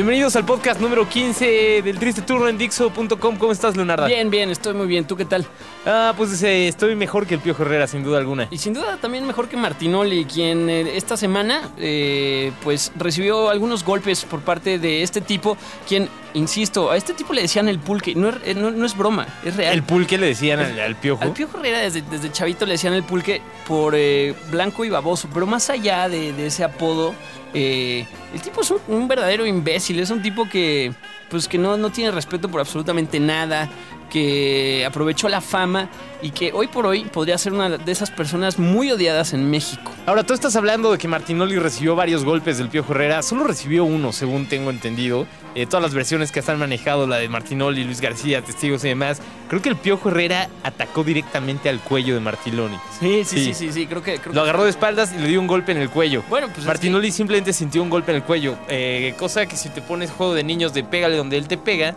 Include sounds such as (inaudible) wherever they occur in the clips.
Bienvenidos al podcast número 15 del Triste Turno en Dixo.com. ¿Cómo estás, Leonardo? Bien, bien, estoy muy bien. ¿Tú qué tal? Ah, pues eh, estoy mejor que el Piojo Herrera, sin duda alguna. Y sin duda también mejor que Martinoli, quien eh, esta semana eh, pues recibió algunos golpes por parte de este tipo, quien, insisto, a este tipo le decían el pulque. No es, eh, no- no es broma, es real. El pulque le decían al, al Piojo. Al Piojo Herrera desde, desde chavito le decían el pulque por eh, blanco y baboso, pero más allá de, de ese apodo, eh, el tipo es un, un verdadero imbécil, es un tipo que pues que no, no tiene respeto por absolutamente nada, que aprovechó la fama y que hoy por hoy podría ser una de esas personas muy odiadas en México. Ahora, tú estás hablando de que Martinoli recibió varios golpes del Piojo Herrera. Solo recibió uno, según tengo entendido. Eh, todas las versiones que se han manejado, la de Martinoli, Luis García, testigos y demás. Creo que el Piojo Herrera atacó directamente al cuello de Martinoli. Sí, sí, sí, sí, sí, creo que... Lo agarró de espaldas y le dio un golpe en el cuello. Bueno, pues es Martinoli simplemente sintió un golpe en el cuello. eh, cosa que si te pones juego de niños de pégale donde él te pega,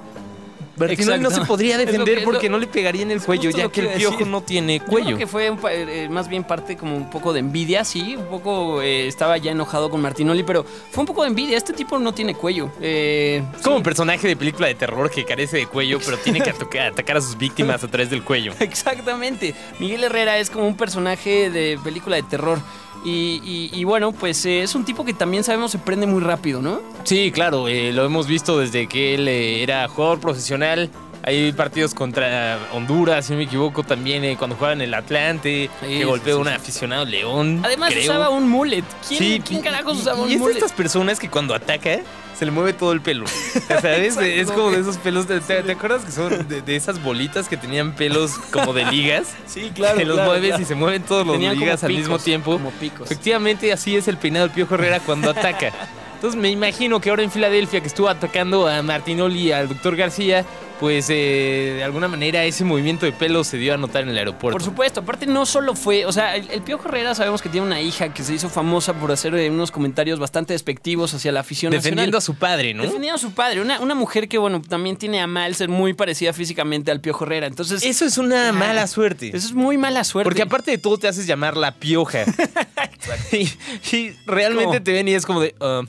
Martinoli no se Exacto. podría defender que- porque lo- no le pegaría en el cuello, ya que el piojo decir. no tiene Yo cuello. creo que fue un pa- eh, más bien parte como un poco de envidia, sí, un poco eh, estaba ya enojado con Martinoli, pero fue un poco de envidia. Este tipo no tiene cuello. Eh, Es como sí. un personaje de película de terror que carece de cuello, pero tiene que atacar a sus víctimas a través del cuello. (laughs) Exactamente. Miguel Herrera es como un personaje de película de terror. Y, bueno, pues eh, es un tipo que también sabemos se prende muy rápido, ¿no? Sí, claro, eh, lo hemos visto desde que él eh, era jugador profesional. Hay partidos contra Honduras, si no me equivoco, también eh, cuando jugaba en el Atlante, Sí, que golpeó a sí, un aficionado león. Además creo. usaba un mullet. ¿Quién, Sí, ¿quién carajos usaba un Y es de mullet? estas personas que cuando ataca se le mueve todo el pelo. (laughs) ¿Sabes? Es como de esos pelos. de- ¿Te, te acuerdas que son de, de esas bolitas que tenían pelos como de ligas? (laughs) Sí, (laughs) que los mueves y se mueven todos los Tenían ligas al picos, mismo tiempo. Como picos. Efectivamente, así es el peinado del Piojo Herrera cuando ataca. Entonces me imagino que ahora en Filadelfia, que estuvo atacando a Martinoli y al doctor García, pues eh, de alguna manera ese movimiento de pelo se dio a notar en el aeropuerto. Por supuesto, aparte no solo fue, o sea, el, el Piojo Herrera sabemos que tiene una hija que se hizo famosa por hacer eh, unos comentarios bastante despectivos hacia la afición Defendiendo a su padre, ¿no? Defendiendo a su padre, una, una mujer que, bueno, también tiene a mal ser muy parecida físicamente al Piojo Herrera. Entonces, Eso es una Ah, mala suerte. eso es muy mala suerte. Porque aparte de todo te haces llamar la pioja. (laughs) (laughs) y, y realmente ¿Cómo? te ven y es como de, ah,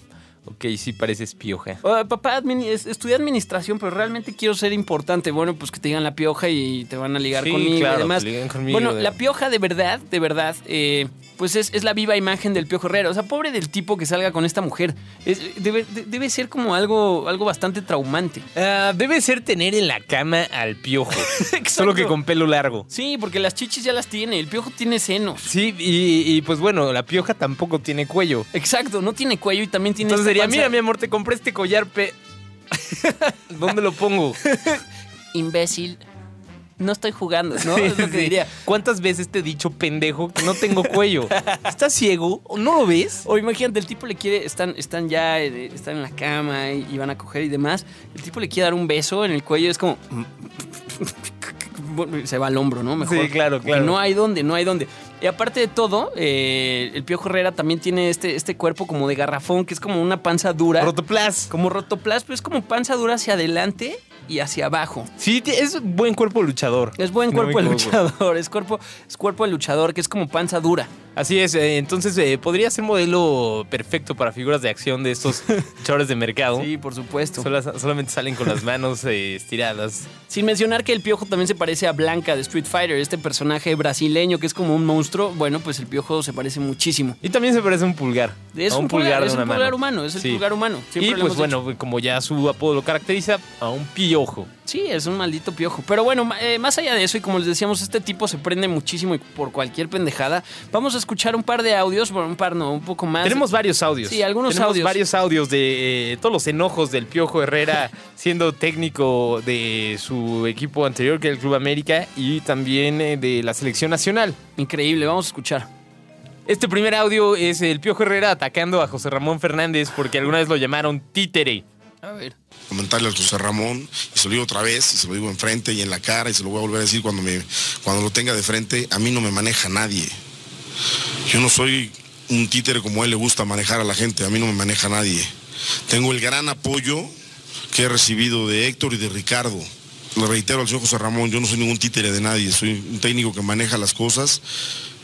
ok, sí pareces pioja. Oh, papá, estudié administración, pero realmente quiero ser importante. Bueno, pues que te digan la pioja y te van a ligar Sí, conmigo claro, y demás. conmigo, bueno, de- la pioja de verdad, de verdad, eh, pues es, es la viva imagen del Piojo Herrera. O sea, pobre del tipo que salga con esta mujer. Es- debe, de- debe ser como algo, algo bastante traumante. Ah, debe ser tener en la cama al piojo. (laughs) Solo que con pelo largo. Sí, porque las chichis ya las tiene. El Piojo tiene senos. Sí, y, y, pues bueno, la pioja tampoco tiene cuello. Exacto, no tiene cuello y también tiene. Entonces panza- mira mi amor, te compré este collar pe... (laughs) ¿Dónde lo pongo? (laughs) Imbécil. No estoy jugando, ¿no? Sí, es lo que sí. diría. ¿Cuántas veces te he dicho, pendejo, que no tengo cuello? (laughs) ¿Estás ciego? ¿O ¿No lo ves? O imagínate, el tipo le quiere, están, están ya, eh, están en la cama y, y van a coger y demás. El tipo le quiere dar un beso en el cuello, es como. (laughs) Se va al hombro, ¿no? Mejor. Sí, claro, claro. No hay dónde, no hay dónde. Y aparte de todo, eh, el Piojo Herrera también tiene este, este cuerpo como de garrafón, que es como una panza dura. Rotoplas. como rotoplas, pero es como panza dura hacia adelante y hacia abajo. Sí, es buen cuerpo luchador. Es buen No cuerpo de luchador, es cuerpo, es cuerpo de luchador, que es como panza dura. Así es, eh, entonces eh, podría ser modelo perfecto para figuras de acción de estos (laughs) luchadores de mercado. Sí, por supuesto. Sola- solamente salen con las manos eh, estiradas. Sin mencionar que el Piojo también se parece a Blanca de Street Fighter, este personaje brasileño que es como un monstruo. Bueno, pues el Piojo se parece muchísimo. Y también se parece a un pulgar. Es a un, pulgar, de es un una pulgar mano. humano, es el Sí. pulgar humano. Siempre Y pues bueno, como ya su apodo lo caracteriza, a un piojo. Sí, es un maldito piojo. Pero bueno, eh, más allá de eso, y como les decíamos, este tipo se prende muchísimo y por cualquier pendejada. Vamos a escuchar un par de audios, bueno, un par no, un poco más. Tenemos varios audios. Sí, algunos Tenemos audios. varios audios de eh, todos los enojos del Piojo Herrera (laughs) siendo técnico de su equipo anterior, que era el Club América, y también eh, de la selección nacional. Increíble, vamos a escuchar. Este primer audio es el Piojo Herrera atacando a José Ramón Fernández porque alguna vez lo llamaron títere. A ver. Comentarle al José Ramón, y se lo digo otra vez, y se lo digo enfrente y en la cara, y se lo voy a volver a decir cuando, me, cuando lo tenga de frente, a mí no me maneja nadie. Yo no soy un títere como a él le gusta manejar a la gente, a mí no me maneja nadie. Tengo el gran apoyo que he recibido de Héctor y de Ricardo. Lo reitero al señor José Ramón, yo no soy ningún títere de nadie, soy un técnico que maneja las cosas.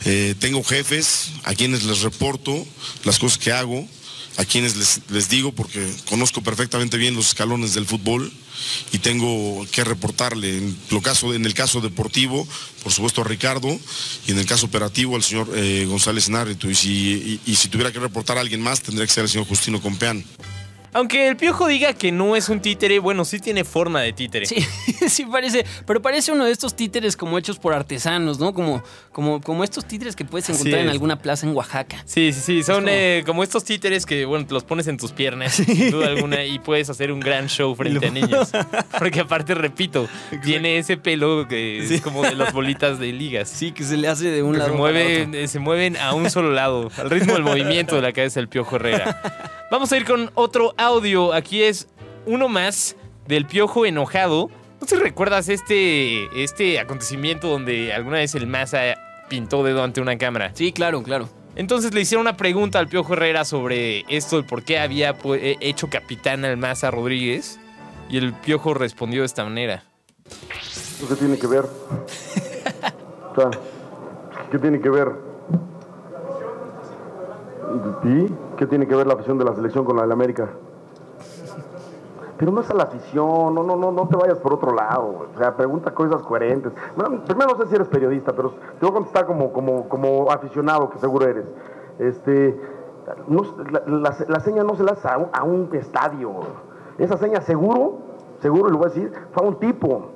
Eh, tengo jefes a quienes les reporto las cosas que hago, a quienes les, digo porque conozco perfectamente bien los escalones del fútbol y tengo que reportarle en, lo caso, en el caso deportivo, por supuesto a Ricardo, y en el caso operativo al señor eh, González Narrito. Y si, y si tuviera que reportar a alguien más, tendría que ser el señor Justino Compeán. Aunque el piojo diga que no es un títere, bueno, sí tiene forma de títere. Sí, (laughs) sí parece, pero parece uno de estos títeres como hechos por artesanos, ¿no? Como, como, como estos títeres que puedes encontrar en alguna plaza en Oaxaca. Sí, sí, sí, son como- eh, como estos títeres que, bueno, te los pones en tus piernas, sin duda alguna, y puedes hacer un gran show frente a niños. (laughs) Porque aparte, repito, tiene ese pelo que es como de las bolitas de ligas. Sí, que se le hace de un que lado se, mueve, eh, se mueven a un solo lado, al ritmo del (laughs) movimiento de la cabeza del Piojo Herrera. Vamos a ir con otro audio. Aquí es uno más del Piojo enojado. ¿No te recuerdas este, este acontecimiento donde alguna vez el Maza pintó dedo ante una cámara? Sí, claro, claro. Entonces le hicieron una pregunta al Piojo Herrera sobre esto, el por qué había pu- eh, hecho capitán al Maza Rodríguez. Y el Piojo respondió de esta manera. ¿Eso qué tiene que ver? (laughs) O sea, ¿qué tiene que ver? ¿Y qué tiene que ver la afición de la selección con la del América? Pero no es a la afición, no, no, no, no te vayas por otro lado. O sea, pregunta cosas coherentes. Primero no sé si eres periodista, pero te voy a contestar como, como, como aficionado, que seguro eres. Este, no, la, la- seña no se la hace a un, a estadio. Esa seña seguro, seguro, y lo voy a decir, fue a un tipo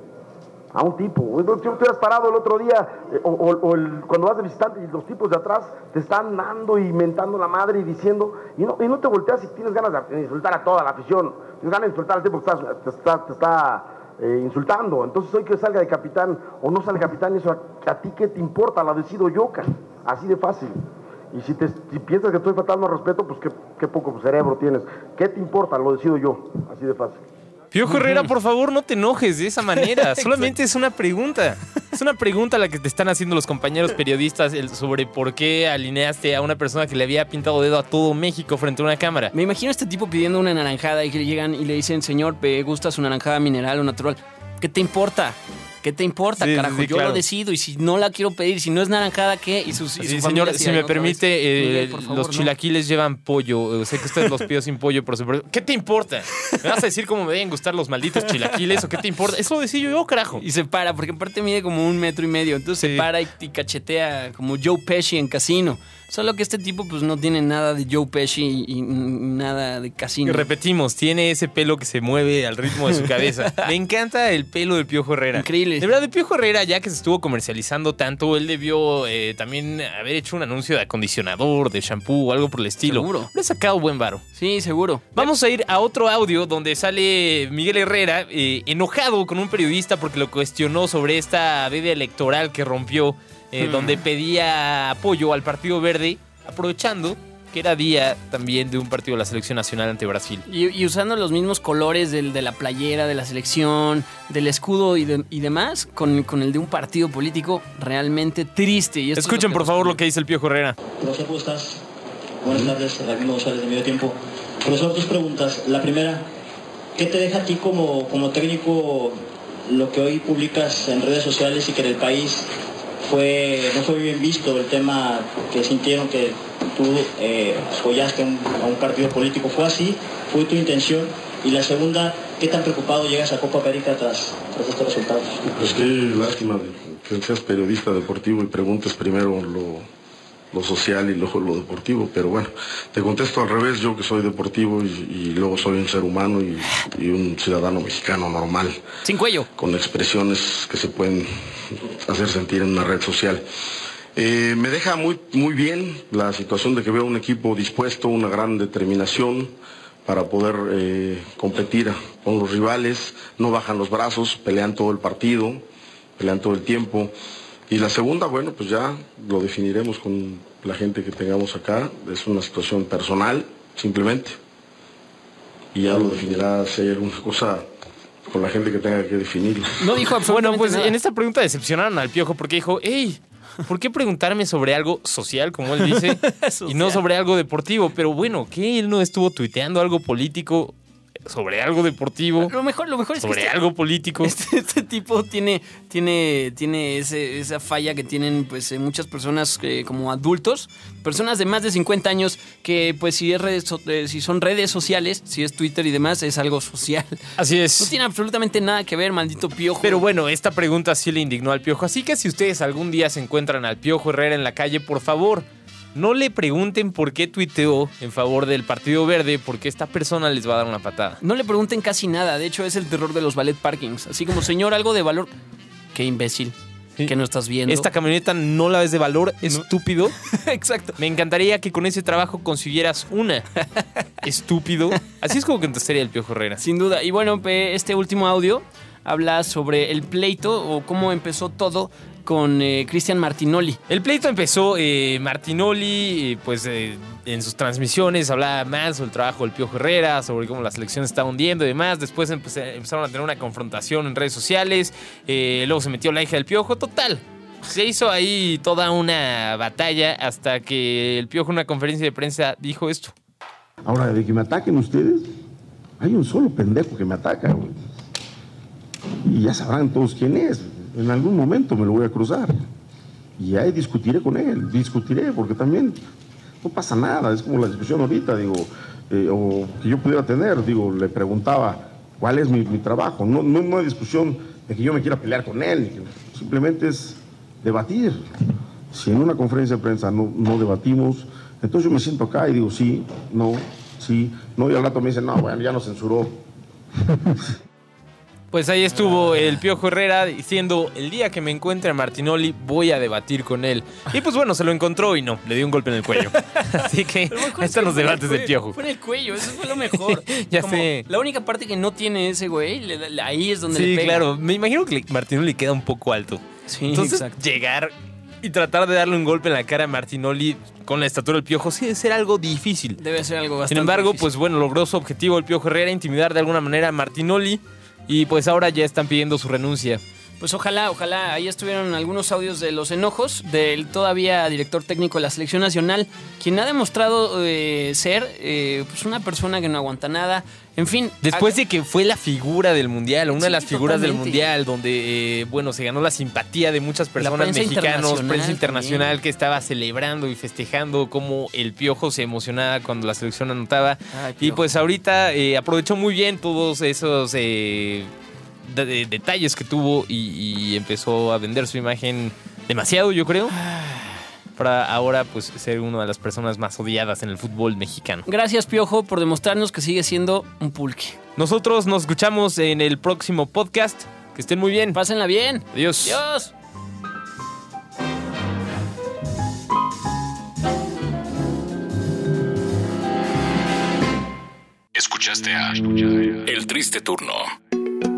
a un tipo. Tú tú has parado el otro día, eh, o, cuando vas de visitante y los tipos de atrás te están dando y mentando la madre y diciendo, y no, y no te volteas si tienes ganas de insultar a toda la afición, tienes ganas de insultar al tipo que te está, te está, eh, insultando. Entonces hoy que salga de capitán o no salga capitán, eso a, ti qué te importa, la decido yo, ca. así de fácil. Y si, te, piensas que estoy faltando al respeto, pues qué, qué poco cerebro tienes. ¿Qué te importa? Lo decido yo, así de fácil. Piojo Herrera, por favor, no te enojes de esa manera. (laughs) Solamente es una pregunta. Es una pregunta la que te están haciendo los compañeros periodistas el- sobre por qué alineaste a una persona que le había pintado dedo a todo México frente a una cámara. Me imagino a este tipo pidiendo una naranjada y que llegan y le dicen, señor, ¿me gusta su naranjada mineral o natural? ¿Qué te importa? ¿Qué te importa, Sí, carajo? sí, Yo claro. lo decido y si no la quiero pedir, si no es naranjada, ¿qué? Y, sus, y Sí, su señor, si me "Ay, otra permite, vez". eh, favor, los no. chilaquiles llevan pollo. Sé que usted los pidió sin pollo, pero se- ¿qué te importa? ¿Me vas a decir cómo me deben gustar los malditos chilaquiles o qué te importa? Eso lo decido yo, carajo. Y se para, porque aparte mide como un metro y medio. Entonces se para y, y cachetea como Joe Pesci en casino. Solo que este tipo pues no tiene nada de Joe Pesci y, y nada de Y casino. repetimos, tiene ese pelo que se mueve al ritmo de su (laughs) cabeza. Me encanta el pelo del Piojo Herrera. Increíble. De verdad, el Piojo Herrera, ya que se estuvo comercializando tanto, él debió eh, también haber hecho un anuncio de acondicionador, de shampoo o algo por el estilo. Seguro. Le ha sacado buen varo. Sí, seguro. Vamos a ir a otro audio donde sale Miguel Herrera eh, enojado con un periodista porque lo cuestionó sobre esta veda electoral que rompió, eh, donde pedía apoyo al Partido Verde, aprovechando que era día también de un partido de la Selección Nacional ante Brasil. Y, y usando los mismos colores del- de la playera, de la selección, del escudo y, de- y demás, con, con el de un partido político realmente triste. Y esto es Escuchen por favor lo que dice el Piojo Herrera. Profesor, ¿cómo estás? Buenas tardes, Raimundo González de Medio Tiempo. Profesor, dos preguntas. La primera, ¿qué te deja a ti como, como técnico lo que hoy publicas en redes sociales y que en el país fue, no fue bien visto el tema que sintieron que tú eh, apoyaste a un, a un partido político? ¿Fue así? ¿Fue tu intención? Y la segunda, ¿qué tan preocupado llegas a Copa América tras, tras estos resultados? Pues qué lástima que seas periodista deportivo y preguntes primero lo, lo social y luego lo deportivo, pero bueno, te contesto al revés, yo que soy deportivo y, y luego soy un ser humano y, y un ciudadano mexicano normal, Sin cuello. con expresiones que se pueden hacer sentir en una red social. Eh, me deja muy, muy bien la situación de que veo un equipo dispuesto, una gran determinación para poder eh, competir con los rivales, no bajan los brazos, pelean todo el partido, pelean todo el tiempo. Y la segunda, bueno, pues ya lo definiremos con la gente que tengamos acá, es una situación personal, simplemente. y ya lo definirá si hay alguna cosa con la gente que tenga que definirlo. No dijo absolutamente Bueno, pues nada. en esta pregunta decepcionaron al piojo porque dijo, hey, ¿por qué preguntarme sobre algo social, como él dice, (laughs) y no sobre algo deportivo? Pero bueno, ¿qué? Él no estuvo tuiteando algo político sobre algo deportivo, Lo mejor, lo mejor es que sobre este- algo político. (laughs) Este, este tipo tiene, tiene, tiene ese- esa falla que tienen pues eh, muchas personas eh, como adultos, personas de más de 50 años que pues si, es redes eh, si son redes sociales, si es Twitter y demás, es algo social. Así es. No tiene absolutamente nada que ver, maldito piojo. Pero bueno, esta pregunta sí le indignó al Piojo. Así que si ustedes algún día se encuentran al Piojo Herrera en la calle, por favor, no le pregunten por qué tuiteó en favor del Partido Verde, porque esta persona les va a dar una patada. No le pregunten casi nada, de hecho es el terror de los ballet parkings. Así como, señor, algo de valor. Qué imbécil. Sí. Que no estás viendo. Esta camioneta no la ves de valor, estúpido. (laughs) Exacto. Me encantaría que con ese trabajo consiguieras una. (laughs) Estúpido. Así es como contestaría el Piojo Herrera. Sin duda. Y bueno, este último audio habla sobre el pleito o cómo empezó todo con eh, Cristian Martinoli. El pleito empezó, eh, Martinoli, eh, pues eh, en sus transmisiones hablaba más sobre el trabajo del Piojo Herrera, sobre cómo la selección se estaba hundiendo y demás. Después empecé- empezaron a tener una confrontación en redes sociales. eh, luego se metió la hija del Piojo. Total. Se hizo ahí toda una batalla hasta que el Piojo en una conferencia de prensa dijo esto. Ahora, de que me ataquen ustedes, hay un solo pendejo que me ataca, güey. Y ya sabrán todos quién es. En algún momento me lo voy a cruzar. Y ahí discutiré con él, discutiré, porque también no pasa nada. Es como la discusión ahorita, digo, eh, o que yo pudiera tener, digo, le preguntaba cuál es mi, trabajo. No, no una discusión de que yo me quiera pelear con él, simplemente es debatir. Si en una conferencia de prensa no, no debatimos, entonces yo me siento acá y digo sí, no, sí, no, y al rato me dicen, no, bueno, ya nos censuró. Pues ahí estuvo el Piojo Herrera diciendo, el día que me encuentre a Martinoli voy a debatir con él. Y pues bueno, se lo encontró y no, le dio un golpe en el cuello. (laughs) Así que ahí es están los debates del Piojo. Fue en el cuello, eso fue lo mejor. (laughs) Ya Como sé. La única parte que no tiene ese güey, le- le- ahí es donde le Sí, pega. claro. Me imagino que Martinoli queda un poco alto. Sí, Entonces, exacto. llegar y tratar de darle un golpe en la cara a Martinoli con la estatura del Piojo sí debe ser algo difícil. Debe ser algo bastante Sin embargo, difícil. pues bueno, logró su objetivo el Piojo Herrera, intimidar de alguna manera a Martinoli. Y pues ahora ya están pidiendo su renuncia. Pues ojalá, ojalá. Ahí estuvieron algunos audios de los enojos del todavía director técnico de la selección nacional, quien ha demostrado eh, ser eh, pues una persona que no aguanta nada. En fin. Después de que fue la figura del mundial, una de las figuras del mundial, donde, eh, bueno, se ganó la simpatía de muchas personas prensa mexicanos, internacional prensa internacional también. que estaba celebrando y festejando cómo el piojo se emocionaba cuando la selección anotaba. Ay, y pues ahorita eh, aprovechó muy bien todos esos eh, de- de- detalles que tuvo y, y empezó a vender su imagen demasiado, yo creo. Para ahora, pues, ser una de las personas más odiadas en el fútbol mexicano. Gracias, Piojo, por demostrarnos que sigue siendo un pulque. Nosotros nos escuchamos en el próximo podcast. Que estén muy bien. Pásenla bien. Adiós. Adiós. Escuchaste a El Triste Turno.